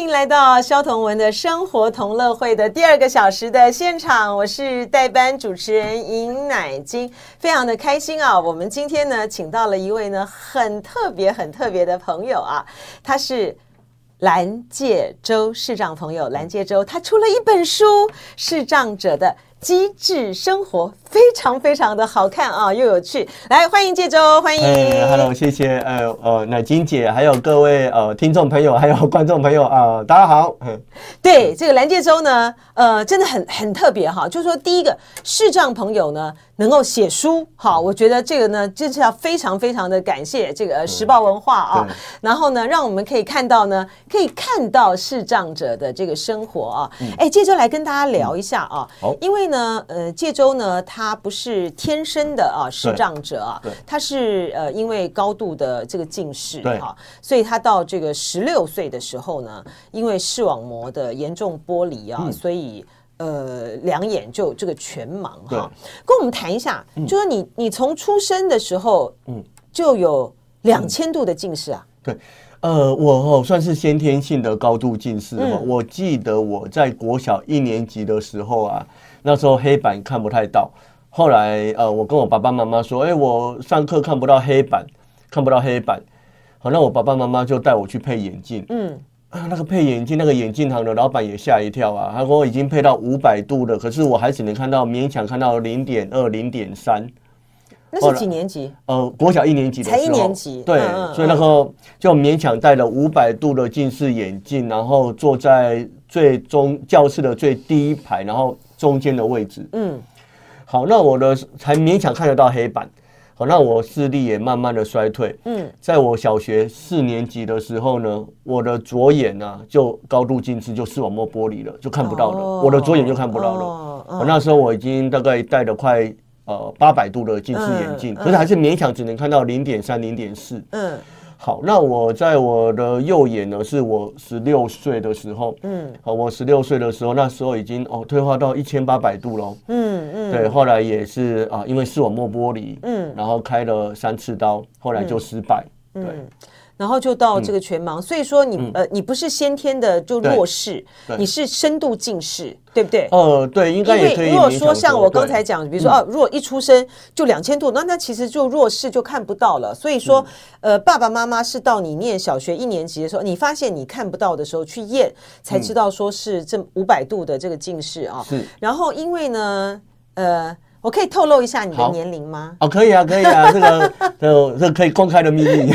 欢迎来到肖同文的生活同乐会的第二个小时的现场，我是代班主持人尹乃金，非常的开心啊！我们今天呢，请到了一位呢很特别、很特别的朋友啊，他是蓝介洲视障朋友蓝介洲，他出了一本书《视障者的机智生活》。非常非常的好看啊，又有趣。来，欢迎介州，欢迎。哎，Hello，谢谢。呃呃，乃金姐，还有各位呃听众朋友，还有观众朋友啊、呃，大家好。对，这个蓝介州呢，呃，真的很很特别哈。就是说，第一个视障朋友呢，能够写书，好，我觉得这个呢，真是要非常非常的感谢这个时报文化啊。然后呢，让我们可以看到呢，可以看到视障者的这个生活啊。哎，借周来跟大家聊一下啊。好，因为呢，呃，借周呢，他他不是天生的啊视障者啊，他是呃因为高度的这个近视哈，所以他到这个十六岁的时候呢，因为视网膜的严重剥离啊，所以呃两眼就这个全盲哈。跟我们谈一下，就说你你从出生的时候嗯就有两千度的近视啊？对，呃我算是先天性的高度近视哈。我记得我在国小一年级的时候啊，那时候黑板看不太到。后来，呃，我跟我爸爸妈妈说，哎，我上课看不到黑板，看不到黑板。好，那我爸爸妈妈就带我去配眼镜。嗯，啊，那个配眼镜，那个眼镜行的老板也吓一跳啊。他说我已经配到五百度了，可是我还只能看到勉强看到零点二、零点三。那是几年级？呃，国小一年级的时候。才一年级。对，所以那个就勉强戴了五百度的近视眼镜，然后坐在最中教室的最第一排，然后中间的位置。嗯。好，那我的才勉强看得到黑板。好，那我视力也慢慢的衰退。嗯，在我小学四年级的时候呢，我的左眼呢、啊、就高度近视，就视网膜剥离了，就看不到了。哦、我的左眼就看不到了。哦哦、那时候我已经大概戴了快呃八百度的近视眼镜，嗯、可是还是勉强只能看到零点三、零点四。嗯。好，那我在我的右眼呢，是我十六岁的时候，嗯，好，我十六岁的时候，那时候已经哦退化到一千八百度了，嗯嗯，对，后来也是啊，因为视网膜剥离，嗯，然后开了三次刀，后来就失败，嗯、对。然后就到这个全盲，所以说你呃，你不是先天的就弱视，你是深度近视，对不对？呃，对，应该也可以。如果说像我刚才讲，比如说啊，如果一出生就两千度，那那其实就弱视就看不到了。所以说，呃，爸爸妈妈是到你念小学一年级的时候，你发现你看不到的时候去验，才知道说是这五百度的这个近视啊。是。然后因为呢，呃。我可以透露一下你的年龄吗？哦，可以啊，可以啊，这个这这可以公开的秘密。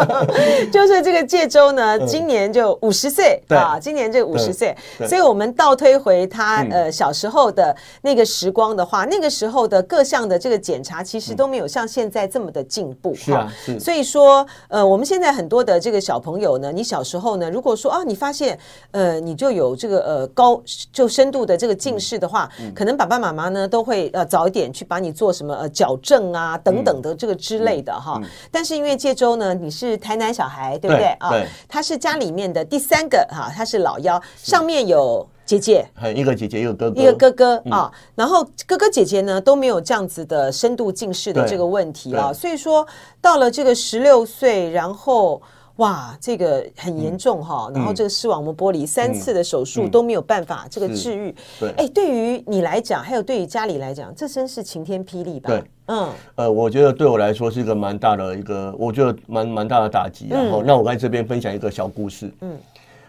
就是这个介周呢，今年就五十岁啊，今年就五十岁，所以我们倒推回他呃小时候的那个时光的话，那个时候的各项的这个检查其实都没有像现在这么的进步。是啊，所以说呃，我们现在很多的这个小朋友呢，你小时候呢，如果说啊，你发现呃你就有这个呃高就深度的这个近视的话，可能爸爸妈妈呢都会呃。早一点去把你做什么呃矫正啊等等的这个之类的哈，但是因为介周呢，你是台南小孩对不对啊？他是家里面的第三个哈，他是老幺，上面有姐姐，一个姐姐一个哥哥，一个哥哥啊，然后哥哥姐姐呢都没有这样子的深度近视的这个问题啊，所以说到了这个十六岁，然后。哇，这个很严重哈，嗯、然后这个视网膜剥离三次的手术都没有办法这个治愈。对，哎，对于你来讲，还有对于家里来讲，这真是晴天霹雳吧？对，嗯，呃，我觉得对我来说是一个蛮大的一个，我觉得蛮蛮大的打击。然后，那我在这边分享一个小故事。嗯，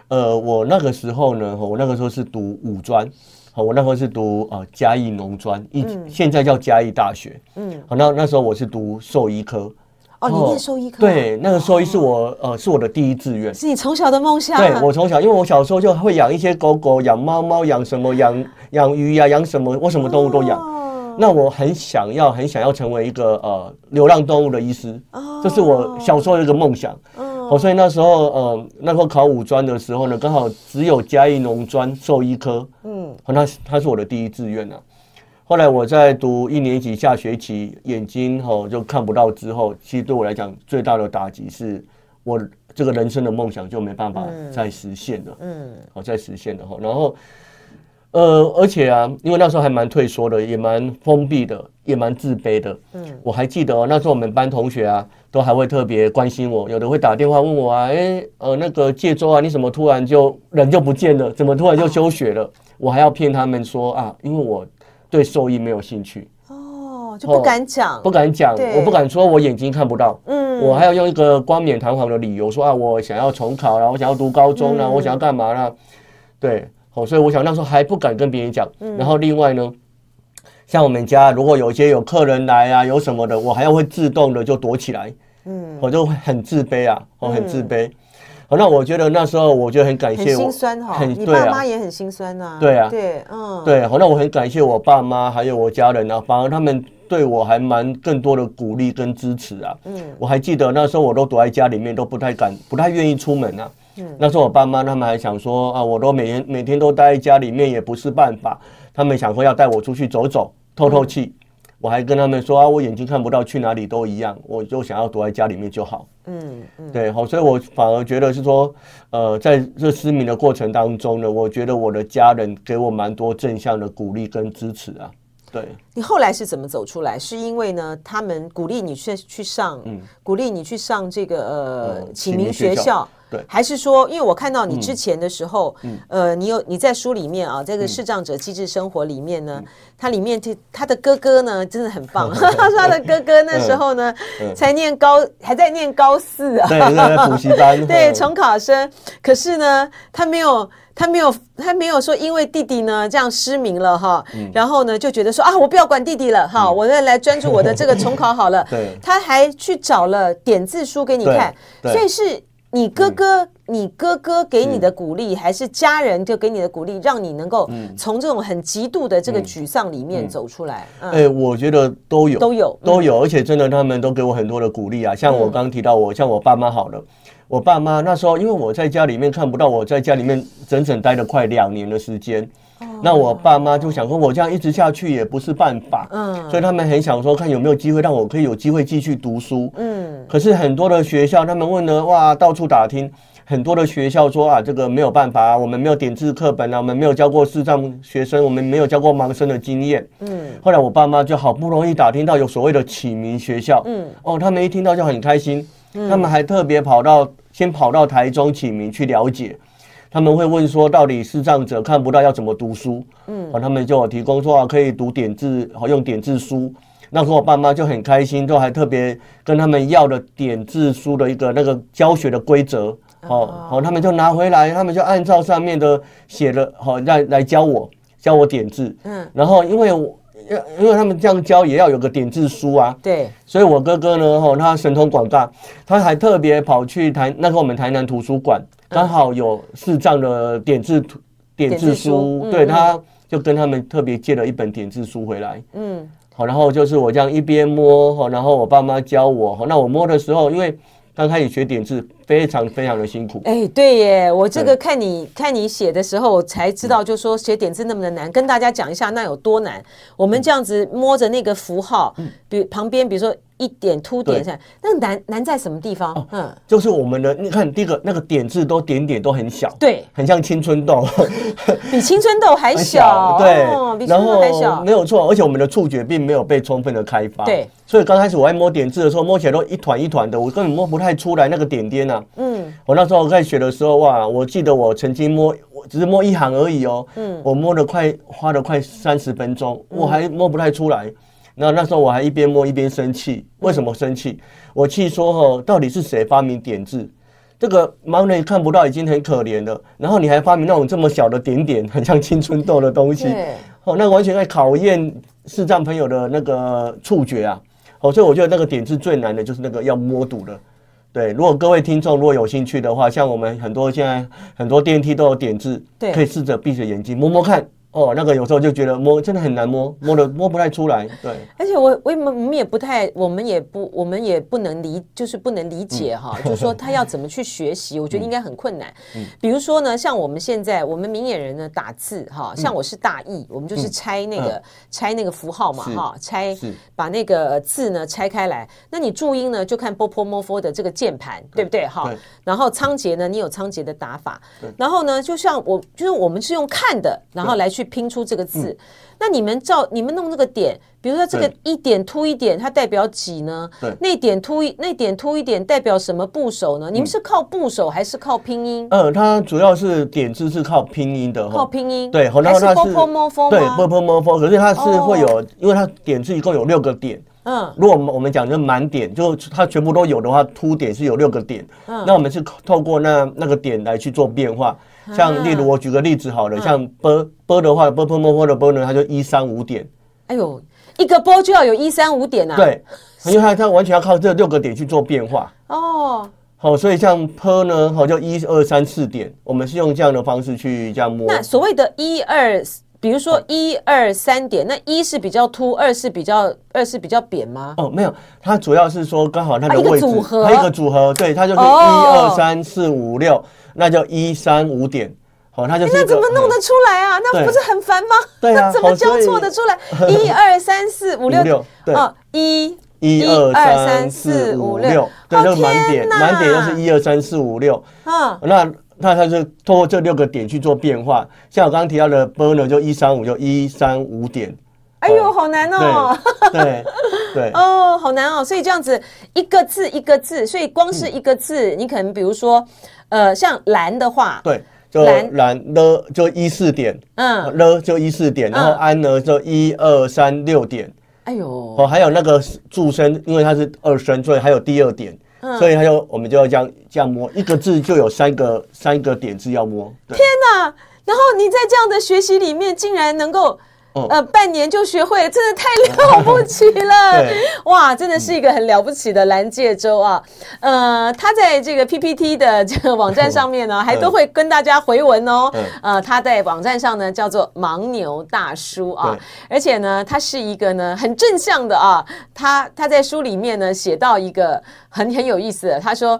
呃，我那个时候呢，我那个时候是读五专，好，我那时候是读呃嘉义农专，一现在叫嘉义大学。嗯，好，那那时候我是读兽医科。哦，你念兽医科？对，那个兽医是我呃，是我的第一志愿，是你从小的梦想。对，我从小，因为我小时候就会养一些狗狗、养猫猫、养什么、养养鱼呀、养什么，我什么动物都养。那我很想要，很想要成为一个呃流浪动物的医师，这是我小时候的一个梦想。哦，所以那时候呃，那时候考五专的时候呢，刚好只有嘉义农专兽医科，嗯，那他是我的第一志愿呢。后来我在读一年级下学期，眼睛吼就看不到之后，其实对我来讲最大的打击是我这个人生的梦想就没办法再实现了。嗯，好，再实现了哈。然后，呃，而且啊，因为那时候还蛮退缩的，也蛮封闭的，也蛮自卑的。嗯，我还记得哦，那时候我们班同学啊，都还会特别关心我，有的会打电话问我啊，哎，呃，那个介周啊，你怎么突然就人就不见了？怎么突然就休学了？我还要骗他们说啊，因为我对兽医没有兴趣。哦，就不敢讲，不敢讲，我不敢说我眼睛看不到。嗯，我还要用一个冠冕堂皇的理由说啊，我想要重考，然后我想要读高中呢，我想要干嘛呢？对。哦，所以我想那时候还不敢跟别人讲。然后另外呢，像我们家如果有一些有客人来啊，有什么的，我还要会自动的就躲起来。嗯，我就很自卑啊，我很自卑。好，那我觉得那时候我就很感谢我，心酸哈，你爸妈也很心酸呐。对啊，对，嗯，对。好，那我很感谢我爸妈还有我家人啊，反而他们对我还蛮更多的鼓励跟支持啊。嗯，我还记得那时候我都躲在家里面，都不太敢，不太愿意出门啊。嗯，那时候我爸妈他们还想说啊，我都每天每天都待在家里面也不是办法，他们想说要带我出去走走，透透气。我还跟他们说啊，我眼睛看不到，去哪里都一样，我就想要躲在家里面就好。嗯嗯，对，好，所以我反而觉得是说，呃，在这失明的过程当中呢，我觉得我的家人给我蛮多正向的鼓励跟支持啊。对，你后来是怎么走出来？是因为呢，他们鼓励你去去上，嗯，鼓励你去上这个呃启明学校。对，还是说，因为我看到你之前的时候，嗯，呃，你有你在书里面啊，这个视障者机智生活里面呢，它里面他他的哥哥呢，真的很棒。他说他的哥哥那时候呢，才念高，还在念高四啊，对，在补习班，对，重考生。可是呢，他没有，他没有，他没有说，因为弟弟呢这样失明了哈，然后呢就觉得说啊，我不要管弟弟了哈，我再来专注我的这个重考好了。对，他还去找了点字书给你看，所以是。你哥哥，你哥哥给你的鼓励，还是家人就给你的鼓励，让你能够从这种很极度的这个沮丧里面走出来？哎，我觉得都有，都有，都有，而且真的，他们都给我很多的鼓励啊。像我刚刚提到，我像我爸妈好了，我爸妈那时候，因为我在家里面看不到，我在家里面整整待了快两年的时间。那我爸妈就想说，我这样一直下去也不是办法，嗯，所以他们很想说，看有没有机会让我可以有机会继续读书，嗯。可是很多的学校，他们问了，哇，到处打听，很多的学校说啊，这个没有办法啊，我们没有点字课本啊，我们没有教过视障学生，我们没有教过盲生的经验，嗯。后来我爸妈就好不容易打听到有所谓的启明学校，嗯，哦，他们一听到就很开心，他们还特别跑到先跑到台中启明去了解。他们会问说，到底视障者看不到要怎么读书？嗯，他们就有提供说啊，可以读点字，好用点字书。那时候我爸妈就很开心，就还特别跟他们要了点字书的一个那个教学的规则。好，好，他们就拿回来，他们就按照上面的写的，好来来教我教我点字。嗯，然后因为我因为他们这样教也要有个点字书啊。对，所以我哥哥呢，哈，他神通广大，他还特别跑去台那时候我们台南图书馆。刚好有视障的点字图点字书，对，他就跟他们特别借了一本点字书回来。嗯，好，然后就是我这样一边摸，然后我爸妈教我，那我摸的时候，因为刚开始学点字，非常非常的辛苦。哎，对耶，我这个看你看你写的时候，我才知道，就说写点字那么的难，跟大家讲一下那有多难。我们这样子摸着那个符号，比旁边比如说。一点凸点下来，那难难在什么地方？嗯，就是我们的，你看第一个那个点字都点点都很小，对，很像青春痘，比青春痘还小，对，比青春痘还小，没有错，而且我们的触觉并没有被充分的开发，对，所以刚开始我在摸点字的时候，摸起来都一团一团的，我根本摸不太出来那个点点呐。嗯，我那时候在学的时候，哇，我记得我曾经摸，我只是摸一行而已哦，嗯，我摸了快花了快三十分钟，我还摸不太出来。那那时候我还一边摸一边生气，为什么生气？我气说吼，到底是谁发明点字？这个盲人看不到已经很可怜了，然后你还发明那种这么小的点点，很像青春痘的东西，哦，那完全在考验视障朋友的那个触觉啊！哦，所以我觉得那个点字最难的就是那个要摸堵的。对，如果各位听众如果有兴趣的话，像我们很多现在很多电梯都有点字，对，可以试着闭着眼睛摸摸看。哦，那个有时候就觉得摸真的很难摸，摸的摸不太出来。对，而且我我们我们也不太，我们也不我们也不能理，就是不能理解哈，就是说他要怎么去学习，我觉得应该很困难。嗯，比如说呢，像我们现在我们明眼人呢打字哈，像我是大义，我们就是拆那个拆那个符号嘛哈，拆把那个字呢拆开来。那你注音呢就看波波摩佛的这个键盘，对不对哈？然后仓颉呢，你有仓颉的打法。然后呢，就像我就是我们是用看的，然后来去。去拼出这个字。那你们照你们弄这个点，比如说这个一点凸一点，它代表几呢？对，那点凸一那点凸一点代表什么部首呢？你们是靠部首还是靠拼音？嗯、它主要是点字是靠拼音的，靠拼音。对，然后它是,波波摩佛对，波波摩佛，可是它是会有，因为它点字一共有六个点。嗯，如果我们我们讲就满点，就它全部都有的话，凸点是有六个点。嗯，那我们是透过那那个点来去做变化。像例如我举个例子好了，像波波的话，波波波波的波呢，它就一三五点。哎呦，一个波就要有一三五点啊？对，因为它它完全要靠这六个点去做变化。哦，好，所以像坡呢，好就一二三四点，我们是用这样的方式去这样摸。那所谓的一二。比如说一二三点，那一是比较凸，二是比较二是比较扁吗？哦，没有，它主要是说刚好它的位置，它一个组合，它一个组合，对，它就是一二三四五六，那叫一三五点，好，它就是。那怎么弄得出来啊？那不是很烦吗？对啊，那怎么交错得出来？一二三四五六，哦，一一二三四五六，对，就是满点，满点就是一二三四五六，啊，那。那它是通过这六个点去做变化，像我刚刚提到的 b 呢，就一三五就一三五点。哎呦，好难哦！对对 哦，好难哦。所以这样子一个字一个字，所以光是一个字，你可能比如说，呃，像蓝的话，对，就蓝蓝了就一四点，嗯，了就一四点，然后安呢就一二三六点。哎呦，哦，还有那个助声，因为它是二声，所以还有第二点。所以他就我们就要这样这样摸一个字就有三个三个点字要摸。天哪！然后你在这样的学习里面竟然能够。呃，半年就学会了，真的太了不起了！哇，真的是一个很了不起的蓝介州啊。呃，他在这个 PPT 的这个网站上面呢，还都会跟大家回文哦。呃，他在网站上呢叫做盲牛大叔啊，而且呢，他是一个呢很正向的啊。他他在书里面呢写到一个很很有意思的，他说：“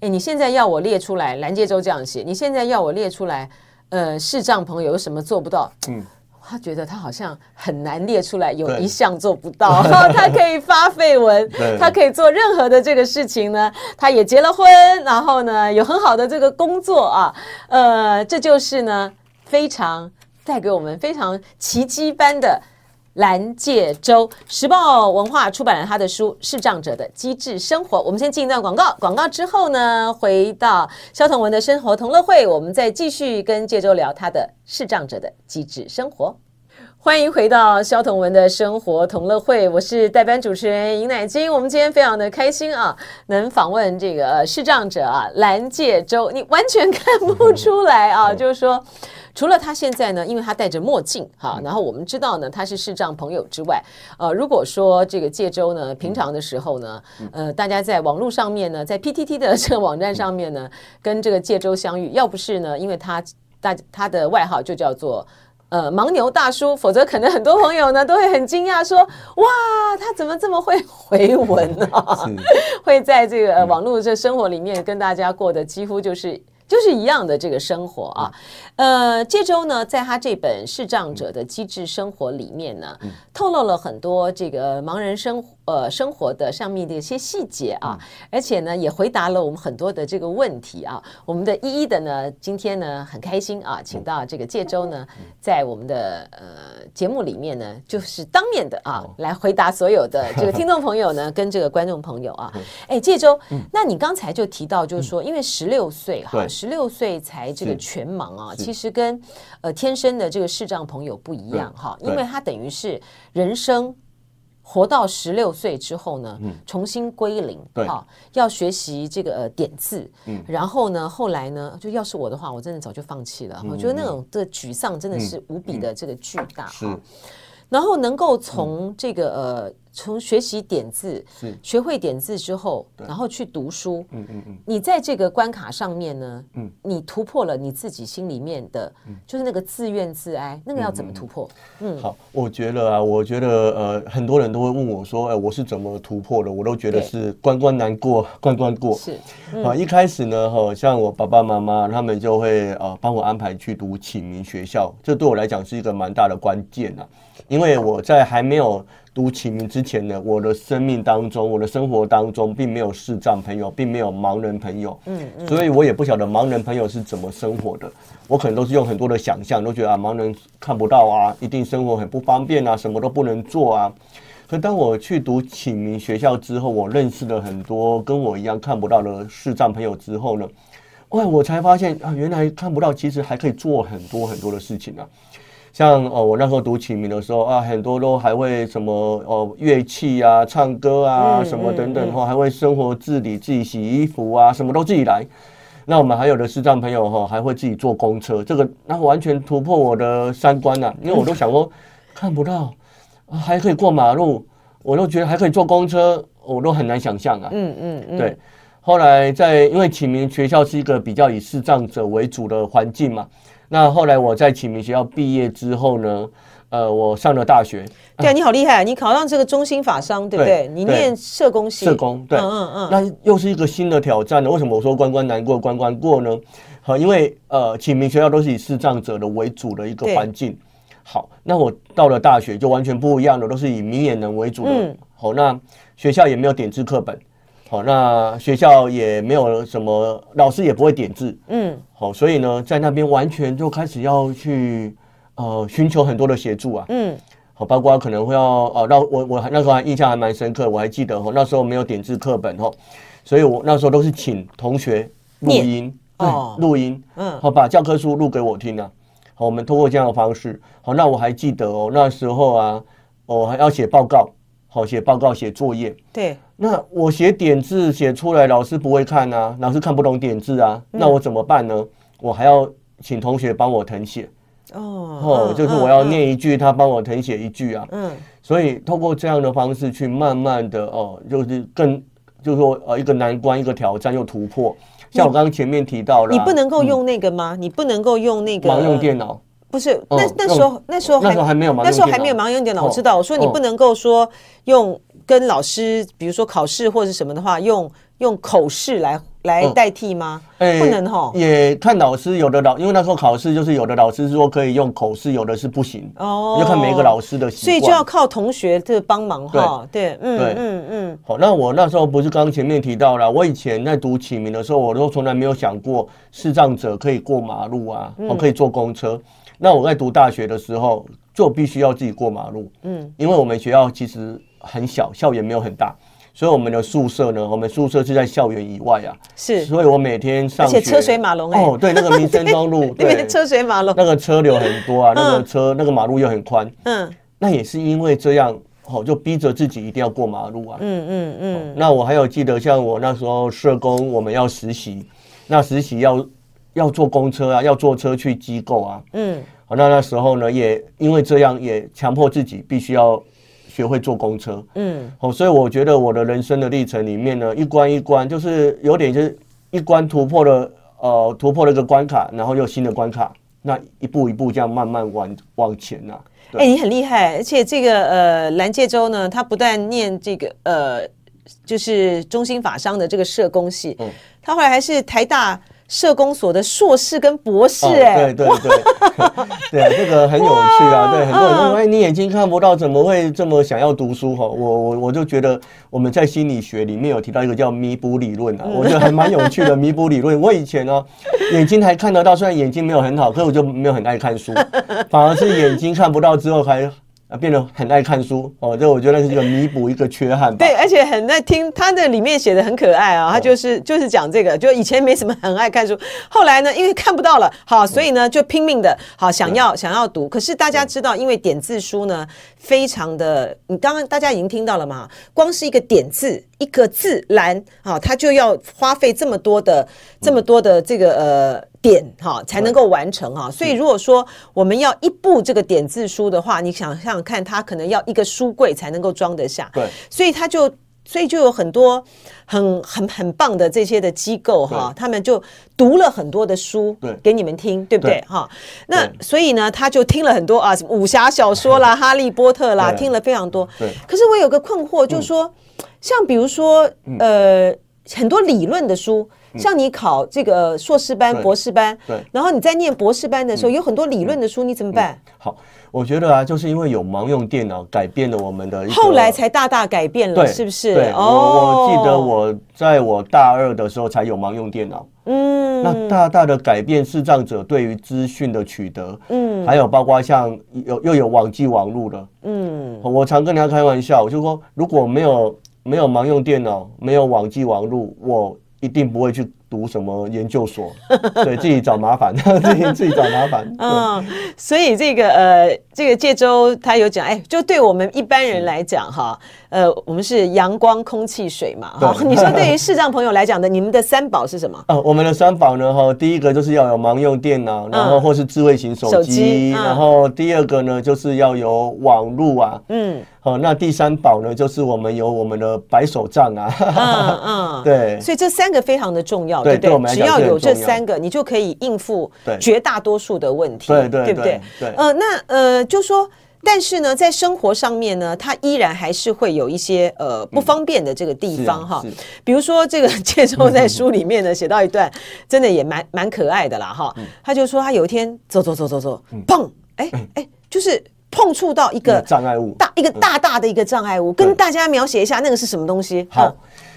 哎，你现在要我列出来，蓝介州这样写，你现在要我列出来，呃，视障朋友有什么做不到？”嗯。他觉得他好像很难列出来，有一项做不到。他可以发绯闻，他可以做任何的这个事情呢。他也结了婚，然后呢有很好的这个工作啊。呃，这就是呢非常带给我们非常奇迹般的。蓝界洲，时报文化出版了他的书《视障者的机智生活》。我们先进一段广告，广告之后呢，回到萧彤文的生活同乐会，我们再继续跟界洲聊他的视障者的机智生活。欢迎回到肖同文的生活同乐会，我是代班主持人尹乃菁。我们今天非常的开心啊，能访问这个视障者啊，蓝介洲，你完全看不出来啊，就是说。除了他现在呢，因为他戴着墨镜哈，然后我们知道呢，他是视障朋友之外，呃，如果说这个介洲呢，平常的时候呢，呃，大家在网络上面呢，在 PTT 的这个网站上面呢，跟这个介洲相遇，要不是呢，因为他大他的外号就叫做呃盲牛大叔，否则可能很多朋友呢都会很惊讶说，哇，他怎么这么会回文呢？会在这个网络这生活里面跟大家过的几乎就是。就是一样的这个生活啊，呃，这周呢，在他这本《视障者的机智生活》里面呢，透露了很多这个盲人生活。呃，生活的上面的一些细节啊，而且呢，也回答了我们很多的这个问题啊。我们的一一的呢，今天呢很开心啊，请到这个介周呢，在我们的呃节目里面呢，就是当面的啊，来回答所有的这个听众朋友呢，跟这个观众朋友啊。哎，介洲，那你刚才就提到，就是说，因为十六岁哈，十六岁才这个全盲啊，其实跟呃天生的这个视障朋友不一样哈，因为他等于是人生。活到十六岁之后呢，重新归零，对，要学习这个呃点字，嗯。然后呢，后来呢，就要是我的话，我真的早就放弃了。我觉得那种的沮丧真的是无比的这个巨大哈。然后能够从这个呃。从学习点字，是学会点字之后，然后去读书。嗯嗯嗯。你在这个关卡上面呢，嗯，你突破了你自己心里面的，就是那个自怨自哀，那个要怎么突破？嗯，好，我觉得啊，我觉得呃，很多人都会问我说，哎，我是怎么突破的？我都觉得是关关难过 关关过。是啊，一开始呢，哈，像我爸爸妈妈他们就会呃帮我安排去读启明学校，这对我来讲是一个蛮大的关键啊。因为我在还没有读启明之前呢，我的生命当中，我的生活当中，并没有视障朋友，并没有盲人朋友，嗯，嗯，所以我也不晓得盲人朋友是怎么生活的。我可能都是用很多的想象，都觉得啊，盲人看不到啊，一定生活很不方便啊，什么都不能做啊。可当我去读启明学校之后，我认识了很多跟我一样看不到的视障朋友之后呢，哇，我才发现啊，原来看不到其实还可以做很多很多的事情啊。像哦，我那时候读启明的时候啊，很多都还会什么哦，乐器啊、唱歌啊什么等等哈，还会生活自理，自己洗衣服啊，什么都自己来。那我们还有的视障朋友哈，还会自己坐公车，这个那完全突破我的三观呐，因为我都想说看不到还可以过马路，我都觉得还可以坐公车，我都很难想象啊。嗯嗯嗯，对。后来在因为启明学校是一个比较以视障者为主的环境嘛。那后来我在启明学校毕业之后呢，呃，我上了大学。对啊，你好厉害，你考上这个中心法商，对不对？你念社工系。社工，对，嗯嗯嗯。那又是一个新的挑战呢。为什么我说关关难过关关过呢？好，因为呃，启明学校都是以视障者的为主的一个环境。好，那我到了大学就完全不一样了，都是以明眼人为主的。好，那学校也没有点字课本。好，那学校也没有什么，老师也不会点字。嗯，好，所以呢，在那边完全就开始要去呃寻求很多的协助啊。嗯，好，包括可能会要呃，那我我那时候还印象还蛮深刻，我还记得哈，那时候没有点字课本哈，所以我那时候都是请同学录音，对，录音，嗯，好，把教科书录给我听啊。好，我们通过这样的方式，好，那我还记得哦，那时候啊，我还要写报告。好，写报告、写作业。对，那我写点字写出来，老师不会看啊，老师看不懂点字啊，嗯、那我怎么办呢？我还要请同学帮我誊写。哦，哦，就是我要念一句，他帮我誊写一句啊。嗯，所以通过这样的方式去慢慢的哦，就是更就是说呃一个难关，一个挑战又突破。像我刚刚前面提到了，你不能够用那个吗？嗯、你不能够用那个盲用电脑。不是，那那时候那时候那时候还没有盲，那时候还没有盲用电脑。我知道，我说你不能够说用跟老师，比如说考试或者什么的话，用用口试来来代替吗？不能哈。也看老师，有的老因为那时候考试就是有的老师说可以用口试，有的是不行哦，要看每一个老师的习惯。所以就要靠同学的帮忙哈。对，嗯，对，嗯嗯。好，那我那时候不是刚前面提到了，我以前在读启明的时候，我都从来没有想过视障者可以过马路啊，我可以坐公车。那我在读大学的时候，就必须要自己过马路。嗯，因为我们学校其实很小，校园没有很大，所以我们的宿舍呢，我们宿舍是在校园以外啊。是，所以我每天上学，而且车水马龙哎。哦，对，那个民生东路，对，车水马龙，那个车流很多啊，那个车那个马路又很宽。嗯，那也是因为这样，哦，就逼着自己一定要过马路啊。嗯嗯嗯。那我还有记得，像我那时候社工，我们要实习，那实习要。要坐公车啊，要坐车去机构啊。嗯，好，那那时候呢，也因为这样，也强迫自己必须要学会坐公车。嗯，好，所以我觉得我的人生的历程里面呢，一关一关，就是有点就是一关突破了，呃，突破了一个关卡，然后又新的关卡，那一步一步这样慢慢往往前呐。哎、欸，你很厉害，而且这个呃蓝介洲呢，他不但念这个呃，就是中心法商的这个社工系，嗯，他后来还是台大。社工所的硕士跟博士，哎，对对对，对，这个很有趣啊。对，很多人说，哎，你眼睛看不到，怎么会这么想要读书？哈，我我我就觉得我们在心理学里面有提到一个叫弥补理论啊，我觉得还蛮有趣的弥补理论。我以前呢，眼睛还看得到，虽然眼睛没有很好，可是我就没有很爱看书，反而是眼睛看不到之后还。变得很爱看书哦，这我觉得是一个弥补一个缺憾。对，而且很爱听，他的里面写的很可爱啊、哦，他就是就是讲这个，就以前没什么很爱看书，后来呢，因为看不到了，好，所以呢就拼命的好想要想要读。可是大家知道，因为点字书呢，非常的，你刚刚大家已经听到了嘛，光是一个点字一个字栏啊，他就要花费这么多的这么多的这个呃。点哈才能够完成哈，所以如果说我们要一部这个点字书的话，你想想看，它可能要一个书柜才能够装得下。对，所以他就所以就有很多很很很棒的这些的机构哈，他们就读了很多的书给你们听，对不对哈？那所以呢，他就听了很多啊，什么武侠小说啦、哈利波特啦，听了非常多。对。可是我有个困惑，就是说，像比如说呃。很多理论的书，像你考这个硕士班、博士班，对，然后你在念博士班的时候，有很多理论的书，你怎么办？好，我觉得啊，就是因为有盲用电脑，改变了我们的，后来才大大改变了，是不是？对，我我记得我在我大二的时候才有盲用电脑，嗯，那大大的改变视障者对于资讯的取得，嗯，还有包括像有又有网际网路了，嗯，我常跟人家开玩笑，我就说如果没有。没有盲用电脑，没有网际网路，我一定不会去读什么研究所，对自己找麻烦，自己自己找麻烦。嗯，所以这个呃，这个介州他有讲，哎，就对我们一般人来讲哈，呃，我们是阳光、空气、水嘛。哈，你说对于视障朋友来讲的，你们的三宝是什么？呃，我们的三宝呢，哈，第一个就是要有盲用电脑，然后或是智慧型手机，然后第二个呢，就是要有网路啊。嗯。好，那第三宝呢，就是我们有我们的白手杖啊。嗯嗯，对。所以这三个非常的重要。对，对不对？只要有这三个，你就可以应付绝大多数的问题，对对对不对？对。呃，那呃，就说，但是呢，在生活上面呢，它依然还是会有一些呃不方便的这个地方哈。比如说，这个介绍在书里面呢写到一段，真的也蛮蛮可爱的啦哈。他就说他有一天走走走走走，砰！哎哎，就是碰触到一个障碍物，大一个大大的一个障碍物，跟大家描写一下那个是什么东西？好。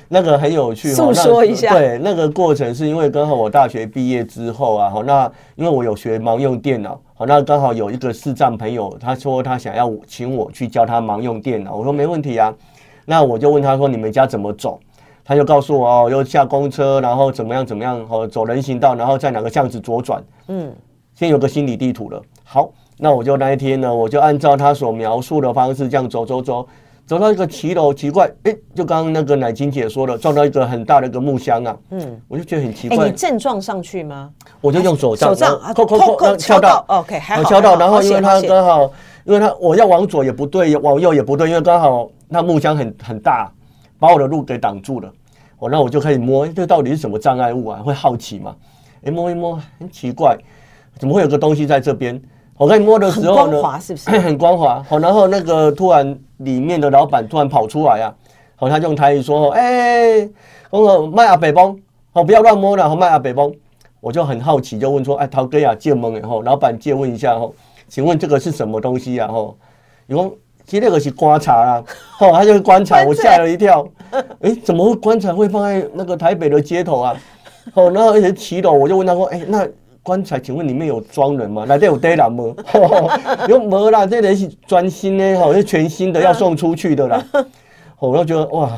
那个很有趣，诉说一下。对，那个过程是因为刚好我大学毕业之后啊，好，那因为我有学盲用电脑，好，那刚好有一个视障朋友，他说他想要请我去教他盲用电脑，我说没问题啊。那我就问他说，你们家怎么走？他就告诉我哦，又下公车，然后怎么样怎么样，哦，走人行道，然后在哪个巷子左转。嗯，先有个心理地图了。好，那我就那一天呢，我就按照他所描述的方式这样走走走。走到一个骑楼，奇怪，哎，就刚刚那个乃金姐说的，撞到一个很大的一个木箱啊，嗯，我就觉得很奇怪。你正撞上去吗？我就用手杖，手杖，扣扣扣，敲到，OK，还好，敲到，然后因为它刚好，因为它我要往左也不对，往右也不对，因为刚好那木箱很很大，把我的路给挡住了。我那我就开始摸，这到底是什么障碍物啊？会好奇嘛？哎，摸一摸，很奇怪，怎么会有个东西在这边？我跟你摸的时候呢，很光滑是不是？很光滑。好，然后那个突然里面的老板突然跑出来啊，好，他用台语说：“哎，我说卖阿北崩，好，不要乱摸了，好，卖阿北崩。”我就很好奇，就问说：“哎，陶哥呀，借问然后老板借问一下哈，请问这个是什么东西啊？哈，你说其实那个是棺材啊，吼，他就是棺材，我吓了一跳。哎，怎么会棺材会放在那个台北的街头啊？好，然后而且骑楼，我就问他说：“哎，那？”棺材，请问里面有装人吗？来，这有堆了吗？有没啦？这人是专心的，哈，是全新的，要送出去的啦。我就觉得哇，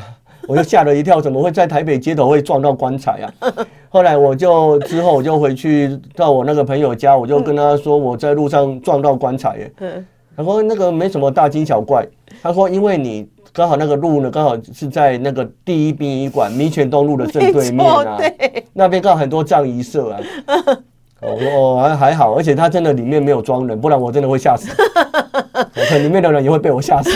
我就吓了一跳，怎么会在台北街头会撞到棺材啊？后来我就之后我就回去到我那个朋友家，我就跟他说我在路上撞到棺材耶。他说那个没什么大惊小怪，他说因为你刚好那个路呢，刚好是在那个第一殡仪馆民权东路的正对面啊，那边刚好很多葬仪社啊。哦，还还好，而且他真的里面没有装人，不然我真的会吓死。里面的人也会被我吓死。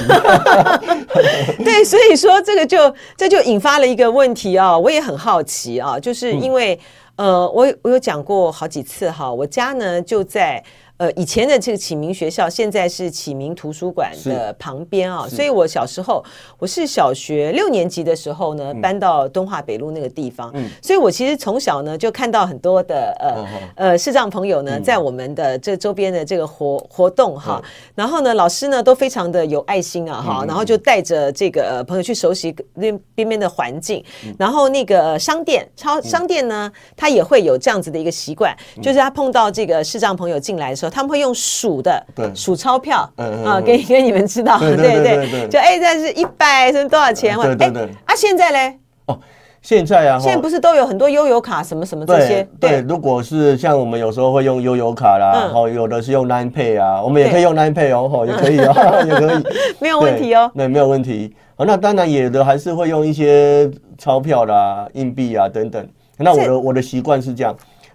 对，所以说这个就这就引发了一个问题啊，我也很好奇啊，就是因为、嗯、呃，我我有讲过好几次哈，我家呢就在。呃，以前的这个启明学校，现在是启明图书馆的旁边啊，所以我小时候，我是小学六年级的时候呢，搬到敦化北路那个地方，嗯，所以我其实从小呢就看到很多的呃呃视障朋友呢，在我们的这周边的这个活活动哈，然后呢，老师呢都非常的有爱心啊哈，然后就带着这个朋友去熟悉那边边的环境，然后那个商店超商店呢，他也会有这样子的一个习惯，就是他碰到这个视障朋友进来的时候。他们会用数的，数钞票，啊，给 给你们知道，对对对，就哎，这是一百是多少钱？哎，啊，现在嘞？哦，现在啊，现在不是都有很多悠游卡什么什么这些？对，如果是像我们有时候会用悠游卡啦，然后有的是用 Line Pay 啊，我们也可以用 Line Pay 哦，也可以哦，也可以，没有问题哦，对，没有问题。哦，那当然有的还是会用一些钞票啦、硬币啊等等。那我的我的习惯是这样。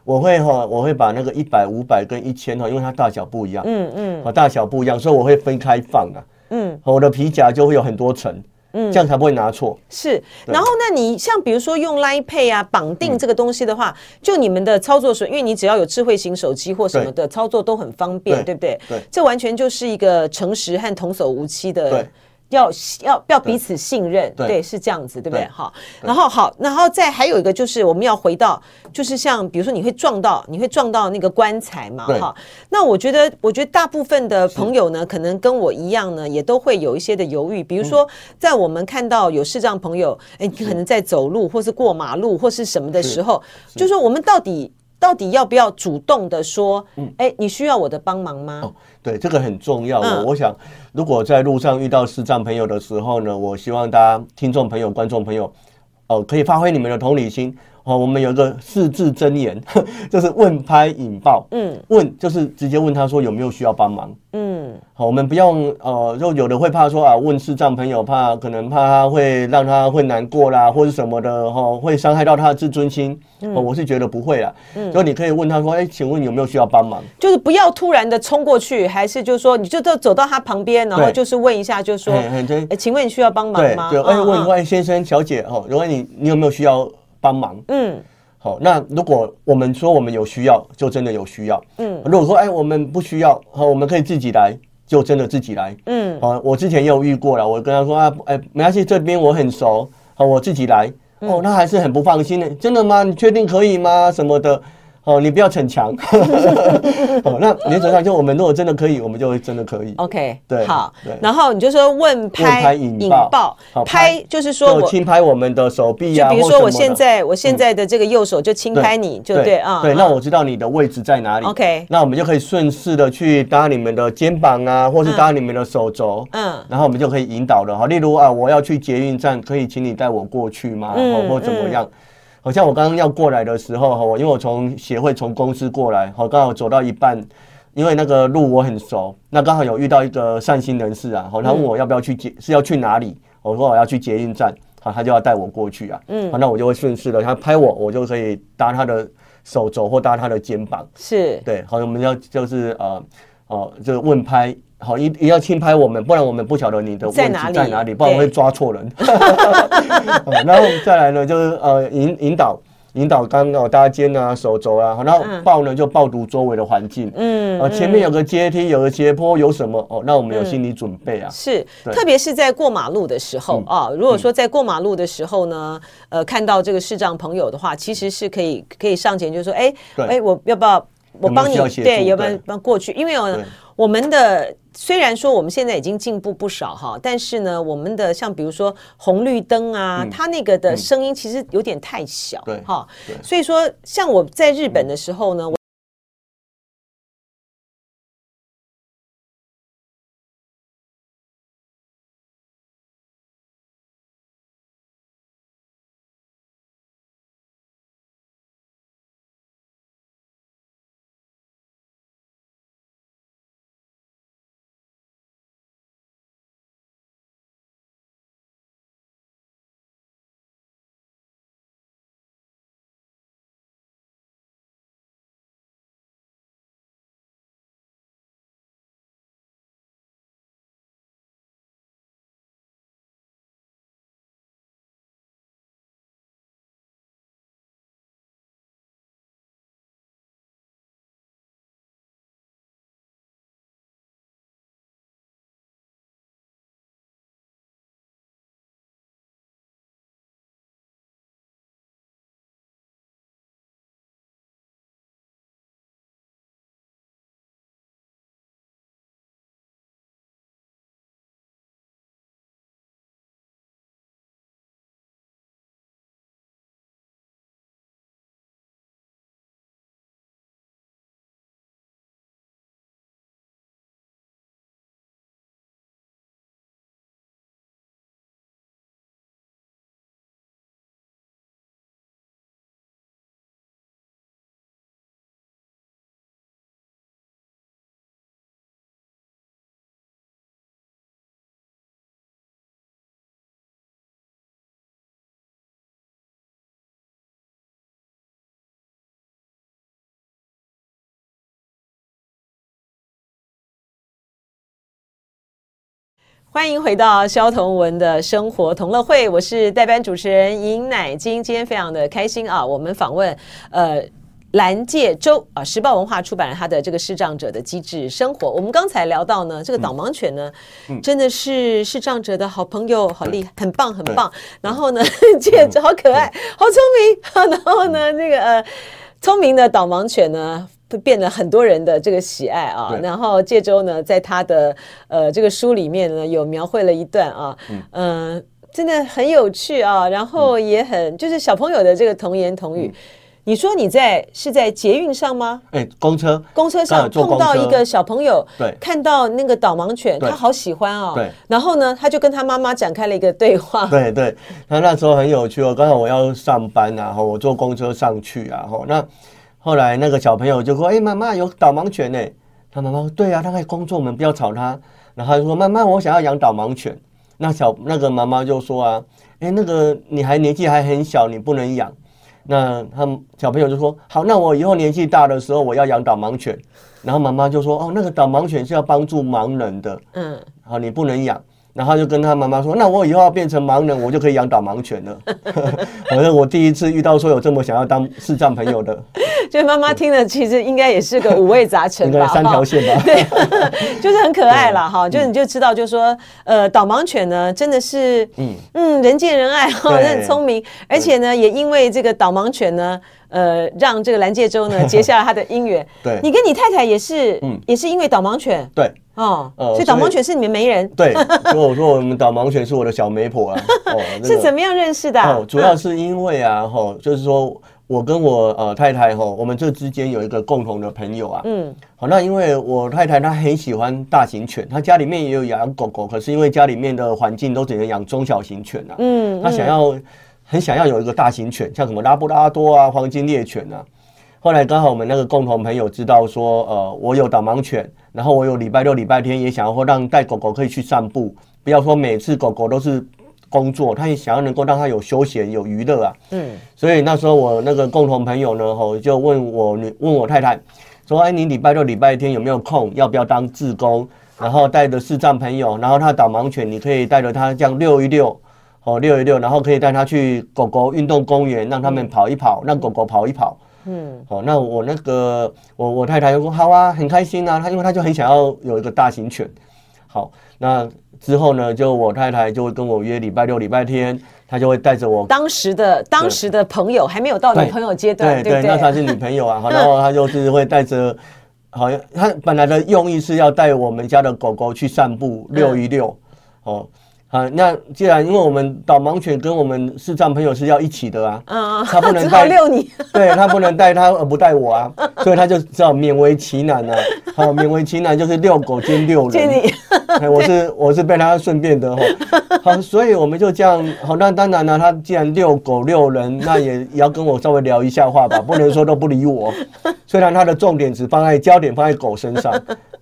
我会哈，我会把那个一百、五百跟一千哈，因为它大小不一样，嗯嗯，啊大小不一样，所以我会分开放啊，嗯，我的皮夹就会有很多层，嗯，这样才不会拿错。是，然后那你像比如说用 Line Pay 啊绑定这个东西的话，就你们的操作是，因为你只要有智慧型手机或什么的操作都很方便，对。不对？对，这完全就是一个诚实和童叟无欺的要要要彼此信任，对，对，是这样子，对不对？好，然后好，然后再还有一个就是我们要回到，就是像比如说你会撞到，你会撞到那个棺材嘛，哈。那我觉得，我觉得大部分的朋友呢，可能跟我一样呢，也都会有一些的犹豫。比如说，在我们看到有视障朋友，哎，你可能在走路，或是过马路，或是什么的时候，就说我们到底。到底要不要主动的说？嗯，哎，你需要我的帮忙吗？哦，对，这个很重要。嗯，我想，如果在路上遇到视障朋友的时候呢，我希望大家听众朋友、观众朋友，哦，可以发挥你们的同理心。哦，我们有一个四字真言，就是问拍引爆。嗯，问就是直接问他说有没有需要帮忙。嗯，好，我们不用呃，就有的会怕说啊，问视障朋友怕可能怕他会让他会难过啦，或者什么的哈，会伤害到他的自尊心。嗯，我是觉得不会啦。嗯，就你可以问他说，哎，请问有没有需要帮忙？就是不要突然的冲过去，还是就是说你就都走到他旁边，然后就是问一下，就说，哎，请问你需要帮忙吗？对，哎，问一问先生小姐哦，如果你你有没有需要？帮忙，嗯，好，那如果我们说我们有需要，就真的有需要，嗯，如果说哎我们不需要，好，我们可以自己来，就真的自己来，嗯，好，我之前也有遇过了，我跟他说啊，哎，没关系，这边我很熟，好，我自己来，哦，那还是很不放心的，真的吗？你确定可以吗？什么的。哦，你不要逞强。哦，那原则上就我们如果真的可以，我们就会真的可以。OK，对，好。然后你就说问拍引爆，拍就是说我轻拍我们的手臂啊，就比如说我现在我现在的这个右手就轻拍你就对啊。对，那我知道你的位置在哪里。OK，那我们就可以顺势的去搭你们的肩膀啊，或是搭你们的手肘。嗯，然后我们就可以引导了哈。例如啊，我要去捷运站，可以请你带我过去吗？或怎么样？好像我刚刚要过来的时候，哈，我因为我从协会从公司过来，好，刚好走到一半，因为那个路我很熟，那刚好有遇到一个善心人士啊，好，他问我要不要去接，是要去哪里？我说我要去捷运站，好，他就要带我过去啊，嗯，好，那我就会顺势的，他拍我，我就可以搭他的手肘或搭他的肩膀，是对，好，我们要就是呃，哦，就是问拍。好，一一定要轻拍我们，不然我们不晓得你的位置在哪里，在哪里不然会抓错人。然后再来呢，就是呃引引导引导刚好搭肩啊手肘啊，然后抱呢就抱读周围的环境，嗯，呃前面有个阶梯，有个斜坡，有什么哦？那我们有心理准备啊。嗯、是，特别是在过马路的时候、嗯、啊。如果说在过马路的时候呢，呃，看到这个视障朋友的话，其实是可以可以上前就说，哎，哎，我要不要我帮你？对，要不要帮过去？因为有我们的。虽然说我们现在已经进步不少哈，但是呢，我们的像比如说红绿灯啊，它那个的声音其实有点太小，对哈。所以说，像我在日本的时候呢。欢迎回到肖同文的生活同乐会，我是代班主持人尹乃菁。今天非常的开心啊，我们访问呃蓝界洲啊，时报文化出版了他的这个视障者的机智生活。我们刚才聊到呢，这个导盲犬呢，嗯、真的是视障者的好朋友，好厉害，很棒，很棒。然后呢，介洲好可爱，好聪明。然后呢，那个呃，聪明的导盲犬呢，变了很多人的这个喜爱啊。然后介周呢，在他的呃这个书里面呢，有描绘了一段啊，嗯。呃真的很有趣啊，然后也很、嗯、就是小朋友的这个童言童语。嗯、你说你在是在捷运上吗？哎，公车，公车上碰到一个小朋友，对，看到那个导盲犬，他好喜欢啊、哦。对，然后呢，他就跟他妈妈展开了一个对话。对对，他那时候很有趣哦。刚好我要上班啊，我坐公车上去啊，吼，那后来那个小朋友就说：“哎，妈妈有导盲犬呢。”他妈妈说：“对啊，他在工作，我们不要吵他。”然后他就说：“妈妈，我想要养导盲犬。”那小那个妈妈就说啊，哎，那个你还年纪还很小，你不能养。那他们小朋友就说，好，那我以后年纪大的时候，我要养导盲犬。然后妈妈就说，哦，那个导盲犬是要帮助盲人的，嗯，好，你不能养。然后就跟他妈妈说：“那我以后要变成盲人，我就可以养导盲犬了。”反正我第一次遇到说有这么想要当视障朋友的，就妈妈听了，其实应该也是个五味杂陈吧，三条线吧，对，就是很可爱了哈。就是你就知道，就是说，呃，导盲犬呢，真的是，嗯嗯，人见人爱哈，很聪明，而且呢，也因为这个导盲犬呢。呃，让这个蓝介洲呢 结下了他的姻缘。对，你跟你太太也是，嗯，也是因为导盲犬。对，哦，所以导盲犬是你们媒人。对，所以我说我们导盲犬是我的小媒婆啊。哦，是怎么样认识的？哦，主要是因为啊，哈，就是说我跟我呃太太哈，我们这之间有一个共同的朋友啊。嗯。好，那因为我太太她很喜欢大型犬，她家里面也有养狗狗，可是因为家里面的环境都只能养中小型犬啊。嗯。她想要。很想要有一个大型犬，像什么拉布拉多啊、黄金猎犬啊。后来刚好我们那个共同朋友知道说，呃，我有导盲犬，然后我有礼拜六、礼拜天也想要让带狗狗可以去散步，不要说每次狗狗都是工作，他也想要能够让它有休闲、有娱乐啊。嗯。所以那时候我那个共同朋友呢，吼就问我女问我太太说，哎，你礼拜六、礼拜天有没有空？要不要当志工？然后带着视障朋友，然后他导盲犬，你可以带着他这样遛一遛。哦，遛一遛，然后可以带它去狗狗运动公园，让他们跑一跑，让狗狗跑一跑。嗯，好，那我那个我我太太就说好啊，很开心啊。她因为她就很想要有一个大型犬。好，那之后呢，就我太太就会跟我约礼拜六、礼拜天，她就会带着我。当时的当时的朋友还没有到女朋友阶段，对对，那她是女朋友啊。好，然后她就是会带着，好像她本来的用意是要带我们家的狗狗去散步，遛一遛。哦。啊，那既然因为我们导盲犬跟我们视障朋友是要一起的啊，嗯，他不能 带遛你，对他不能带他而不带我啊，所以他就只好勉为其难了。好，勉为其难就是遛狗兼遛人。你，我是 我是被他顺便的哈。好，所以我们就这样。好，那当然了，他既然遛狗遛人，那也也要跟我稍微聊一下话吧，不能说都不理我。虽然他的重点只放在焦点放在狗身上。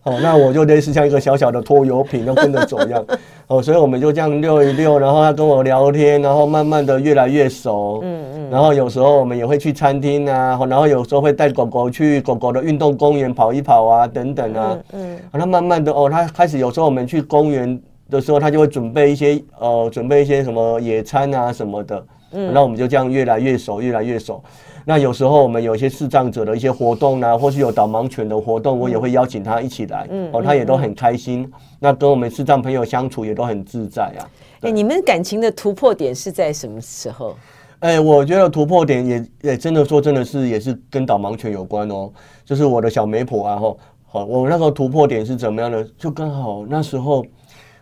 哦，那我就类似像一个小小的拖油瓶，都跟着走一样。哦，所以我们就这样遛一遛，然后他跟我聊天，然后慢慢的越来越熟。嗯嗯。然后有时候我们也会去餐厅啊，然后有时候会带狗狗去狗狗的运动公园跑一跑啊，等等啊。嗯。那慢慢的哦，他开始有时候我们去公园的时候，他就会准备一些呃，准备一些什么野餐啊什么的。嗯。那我们就这样越来越熟，越来越熟。那有时候我们有一些视障者的一些活动啊，或是有导盲犬的活动，我也会邀请他一起来，嗯，哦，他也都很开心。那跟我们视障朋友相处也都很自在啊。哎，你们感情的突破点是在什么时候？哎，我觉得突破点也也真的说真的是也是跟导盲犬有关哦。就是我的小媒婆啊，吼，好，我那个突破点是怎么样的？就刚好那时候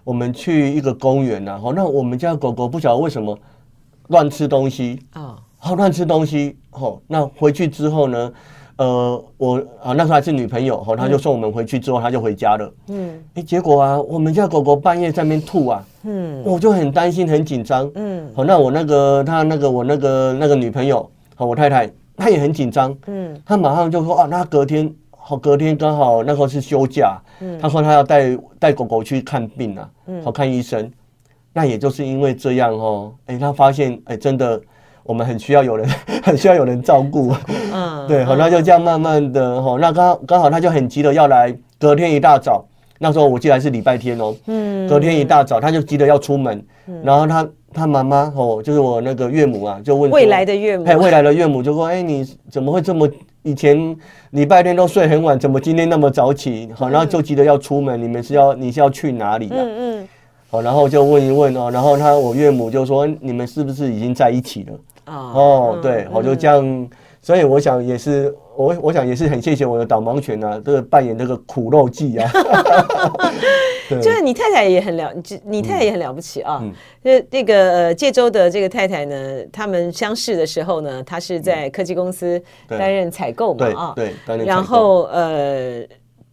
我们去一个公园呐，好，那我们家狗狗不晓得为什么乱吃东西啊。好乱吃东西，吼，那回去之后呢？呃，我啊那时候还是女朋友，吼，他就送我们回去之后，他就回家了。嗯，哎，结果啊，我们家狗狗半夜在那边吐啊，嗯，我就很担心，很紧张。嗯，好，那我那个他那个我那个那个女朋友，好，我太太，她也很紧张。嗯，她马上就说啊，那隔天好，隔天刚好那时候是休假。嗯，她说她要带带狗狗去看病啊，嗯，好看医生。那也就是因为这样哦，哎，她发现哎，真的。我们很需要有人，很需要有人照顾。嗯，对，好，那就这样慢慢的，哈，那刚刚好他就很急的要来，隔天一大早，那时候我记得还是礼拜天哦，嗯，隔天一大早他就急着要出门，然后他他妈妈哦，就是我那个岳母啊，就问未来的岳母，哎，未来的岳母就说，哎，你怎么会这么？以前礼拜天都睡很晚，怎么今天那么早起？好，然后就急着要出门，你们是要你是要去哪里啊？嗯嗯。好，然后就问一问哦，然后他我岳母就说，你们是不是已经在一起了？哦，对，我就这样。所以我想也是，我我想也是很谢谢我的导盲犬啊，这个扮演这个苦肉计啊。就是你太太也很了，你太太也很了不起啊。那、嗯，这个呃，介州的这个太太呢，他们相识的时候呢，她是在科技公司担任采购嘛啊，对，对，然后呃，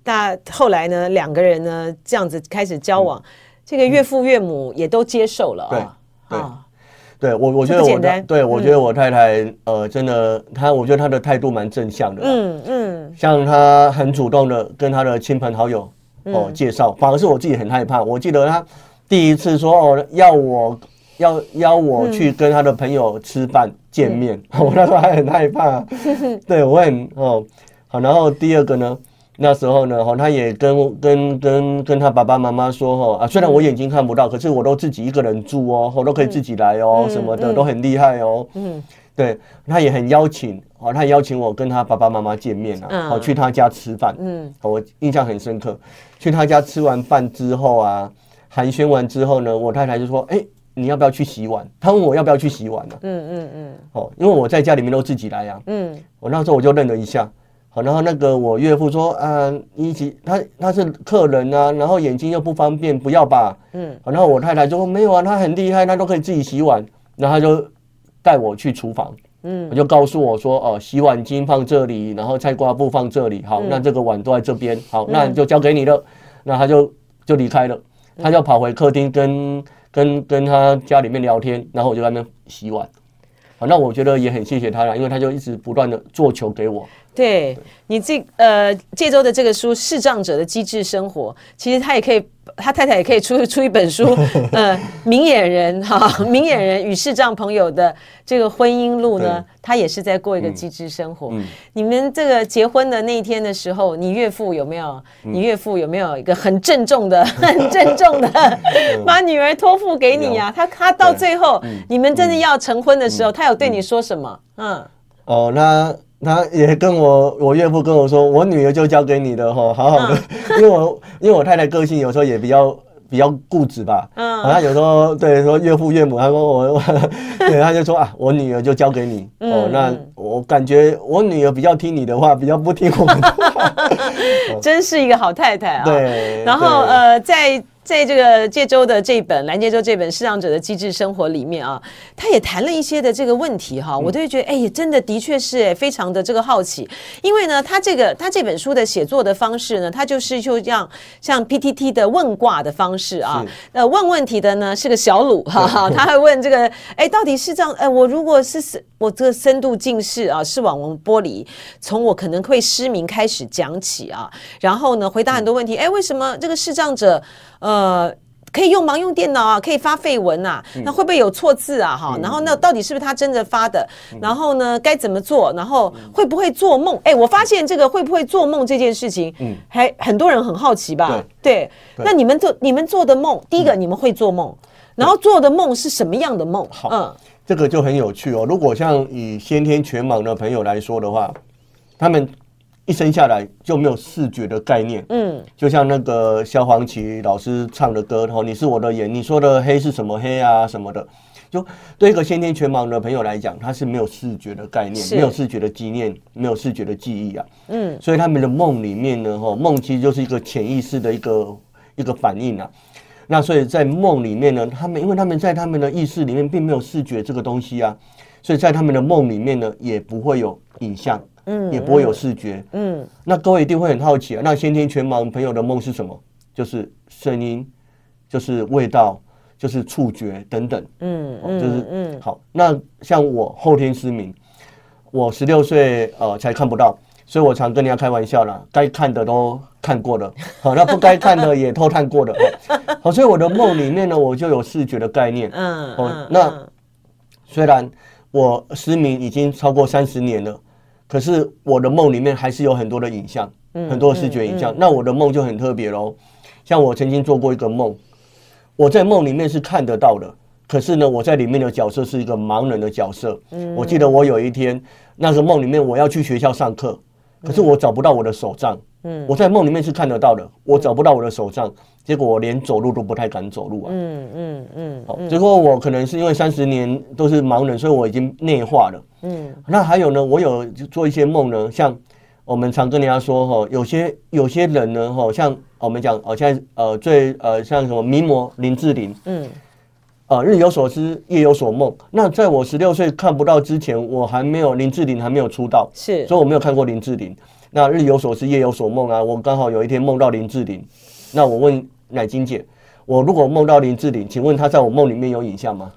大后来呢，两个人呢这样子开始交往，嗯、这个岳父岳母也都接受了啊。对。对对我，我觉得我的，对我觉得我太太，呃，真的，她，我觉得她的态度蛮正向的，嗯嗯，像她很主动的跟她的亲朋好友哦介绍，反而是我自己很害怕。我记得她第一次说哦，要我要邀我去跟她的朋友吃饭见面，我那时候还很害怕，对我很哦好，然后第二个呢？那时候呢，哈，他也跟跟跟跟他爸爸妈妈说，哈啊，虽然我眼睛看不到，可是我都自己一个人住哦，我都可以自己来哦，什么的都很厉害哦。嗯，对，他也很邀请，哦，他邀请我跟他爸爸妈妈见面啊，好去他家吃饭。嗯，我印象很深刻。去他家吃完饭之后啊，寒暄完之后呢，我太太就说，哎，你要不要去洗碗？他问我要不要去洗碗呢？嗯嗯嗯。哦，因为我在家里面都自己来呀。嗯，我那时候我就愣了一下。好，然后那个我岳父说，啊，一起他他是客人啊，然后眼睛又不方便，不要吧。嗯，然后我太太就说没有啊，他很厉害，他都可以自己洗碗。然后他就带我去厨房，嗯，我就告诉我说，哦，洗碗巾放这里，然后菜瓜布放这里，好，那这个碗都在这边，好，那就交给你了。那他就就离开了，他就跑回客厅跟跟跟他家里面聊天，然后我就在那边洗碗。好，那我觉得也很谢谢他了，因为他就一直不断的做球给我。对你这呃，这周的这个书《视障者的机智生活》，其实他也可以，他太太也可以出 出一本书，呃，明眼人哈，明眼人与视障朋友的这个婚姻路呢，他也是在过一个机智生活。嗯、你们这个结婚的那一天的时候，你岳父有没有？你岳父有没有一个很郑重的、很郑重的把女儿托付给你呀、啊？他他到最后，你们真的要成婚的时候，他有对你说什么？嗯，哦，那。他也跟我，我岳父跟我说，我女儿就交给你的哈，好好的，因为我因为我太太个性有时候也比较比较固执吧，嗯，好像有时候对说岳父岳母，他说我，我，对，他就说啊，我女儿就交给你，哦，那我感觉我女儿比较听你的话，比较不听我的话，真是一个好太太啊，对，然后呃，在。在这个介州的这本蓝介洲这本视障者的机智生活里面啊，他也谈了一些的这个问题哈，我都会觉得哎，真的的确是哎，非常的这个好奇，因为呢，他这个他这本书的写作的方式呢，他就是就像像 PTT 的问卦的方式啊，呃，问问题的呢是个小鲁哈哈，他会问这个哎，到底是这样哎，我如果是我这个深度近视啊，视网膜剥离，从我可能会失明开始讲起啊，然后呢，回答很多问题，哎，为什么这个视障者？呃，可以用盲用电脑啊，可以发废文啊，那会不会有错字啊？哈，然后那到底是不是他真的发的？然后呢，该怎么做？然后会不会做梦？哎，我发现这个会不会做梦这件事情，嗯，还很多人很好奇吧？对，那你们做你们做的梦，第一个你们会做梦，然后做的梦是什么样的梦？好，嗯，这个就很有趣哦。如果像以先天全盲的朋友来说的话，他们。一生下来就没有视觉的概念，嗯，就像那个萧煌奇老师唱的歌，哦，你是我的眼，你说的黑是什么黑啊什么的，就对一个先天全盲的朋友来讲，他是没有视觉的概念，没有视觉的经验，没有视觉的记忆啊，嗯，所以他们的梦里面呢，哈，梦其实就是一个潜意识的一个一个反应啊，那所以在梦里面呢，他们因为他们在他们的意识里面并没有视觉这个东西啊，所以在他们的梦里面呢，也不会有影像。嗯，也不会有视觉。嗯，那各位一定会很好奇啊。那先天全盲朋友的梦是什么？就是声音，就是味道，就是触觉等等。嗯，就是嗯。好，那像我后天失明，我十六岁呃才看不到，所以我常跟人家开玩笑啦，该看的都看过了，好，那不该看的也偷看过了。好，所以我的梦里面呢，我就有视觉的概念。嗯，哦，那虽然我失明已经超过三十年了。可是我的梦里面还是有很多的影像，很多视觉影像。那我的梦就很特别喽。像我曾经做过一个梦，我在梦里面是看得到的，可是呢，我在里面的角色是一个盲人的角色。嗯，我记得我有一天那个梦里面，我要去学校上课，可是我找不到我的手杖。嗯，我在梦里面是看得到的，我找不到我的手杖，结果我连走路都不太敢走路啊。嗯嗯嗯。好，结果我可能是因为三十年都是盲人，所以我已经内化了。嗯，那还有呢，我有做一些梦呢，像我们常跟人家说哈，有些有些人呢哈，像我们讲哦，现在呃最呃像什么名模林志玲，嗯，呃日有所思夜有所梦。那在我十六岁看不到之前，我还没有林志玲还没有出道，是，所以我没有看过林志玲。那日有所思，夜有所梦啊！我刚好有一天梦到林志玲，那我问乃金姐，我如果梦到林志玲，请问她在我梦里面有影像吗？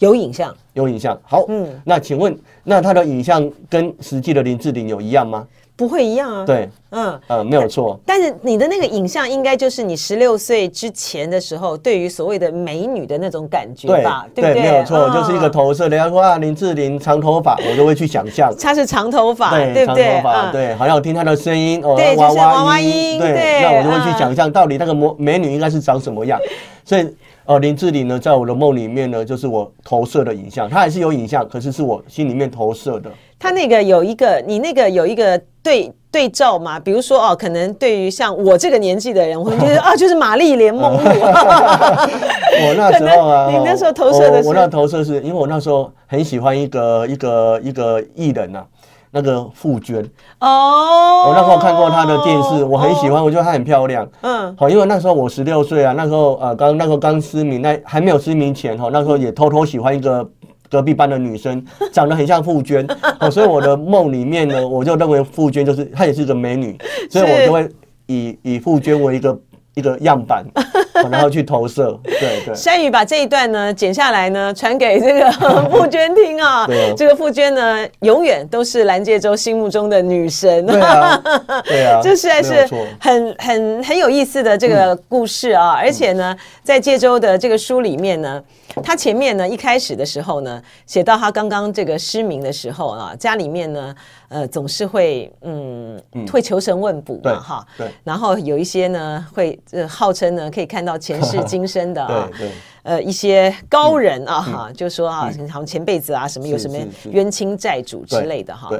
有影像，有影像。好，嗯，那请问，那她的影像跟实际的林志玲有一样吗？不会一样啊，对，嗯呃，没有错。但是你的那个影像应该就是你十六岁之前的时候，对于所谓的美女的那种感觉吧？对不对？没有错，就是一个投射。人家说啊，林志玲长头发，我就会去想象她是长头发，对不对？长头发，对，好像听她的声音哦，娃娃娃音，对，那我就会去想象到底那个模美女应该是长什么样。所以，呃，林志玲呢，在我的梦里面呢，就是我投射的影像，她还是有影像，可是是我心里面投射的。她那个有一个，你那个有一个对对照嘛？比如说哦，可能对于像我这个年纪的人，我会觉得 啊，就是玛丽莲梦露。我那 时候啊，你那时候投射的是，我那投射是因为我那时候很喜欢一个一个一个艺人呐、啊，那个傅娟。哦。我那时候看过她的电视，我很喜欢，我觉得她很漂亮。嗯。好，因为那时候我十六岁啊，那时候呃，刚那时候刚失明，那还没有失明前哈，那时候也偷偷喜欢一个。隔壁班的女生 长得很像傅娟，哦，所以我的梦里面呢，我就认为傅娟就是她也是个美女，所以我就会以以傅娟为一个一个样板，然后去投射。对对。山雨把这一段呢剪下来呢，传给这个 傅娟听啊。对。这个傅娟呢，永远都是蓝介洲心目中的女神。对啊。对啊。这实在是很很很有意思的这个故事啊！而且呢，在介洲的这个书里面呢。他前面呢，一开始的时候呢，写到他刚刚这个失明的时候啊，家里面呢，呃，总是会嗯，会求神问卜嘛，哈，对，然后有一些呢，会呃，号称呢可以看到前世今生的啊，对，呃，一些高人啊，哈，就说啊，好像前辈子啊，什么有什么冤亲债主之类的哈。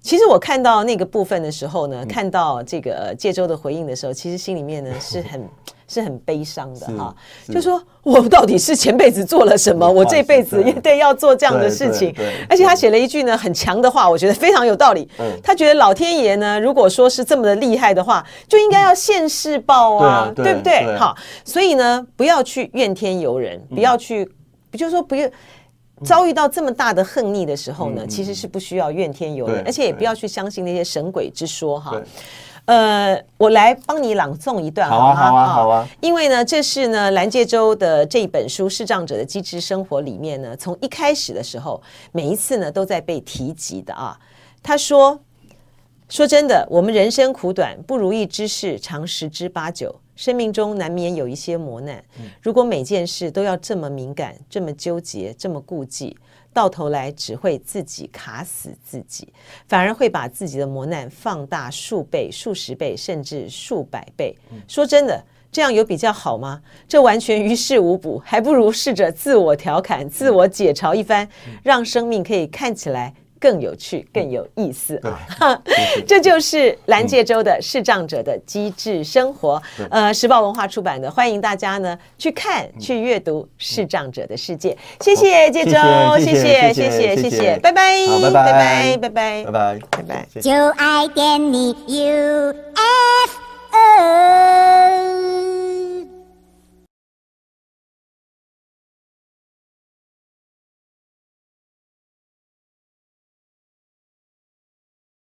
其实我看到那个部分的时候呢，看到这个介州的回应的时候，其实心里面呢是很。是很悲伤的哈，就说我到底是前辈子做了什么，我这辈子也得要做这样的事情。而且他写了一句呢很强的话，我觉得非常有道理。他觉得老天爷呢，如果说是这么的厉害的话，就应该要现世报啊，对不对？好，所以呢，不要去怨天尤人，不要去，不就是说不要遭遇到这么大的横逆的时候呢，其实是不需要怨天尤人，而且也不要去相信那些神鬼之说哈。呃，我来帮你朗诵一段好啊，好啊，好啊。因为呢，这是呢蓝介洲的这一本书《视障者的机智生活》里面呢，从一开始的时候，每一次呢都在被提及的啊。他说：“说真的，我们人生苦短，不如意之事常十之八九，生命中难免有一些磨难。如果每件事都要这么敏感、这么纠结、这么顾忌。”到头来只会自己卡死自己，反而会把自己的磨难放大数倍、数十倍，甚至数百倍。说真的，这样有比较好吗？这完全于事无补，还不如试着自我调侃、自我解嘲一番，让生命可以看起来。更有趣，更有意思。啊！这就是蓝介州的视障者的机智生活。呃，时报文化出版的，欢迎大家呢去看、去阅读《视障者的世界》。谢谢介州，谢谢，谢谢，谢谢，拜拜，拜拜，拜拜，拜拜，拜拜，拜拜。就爱点你 UFO。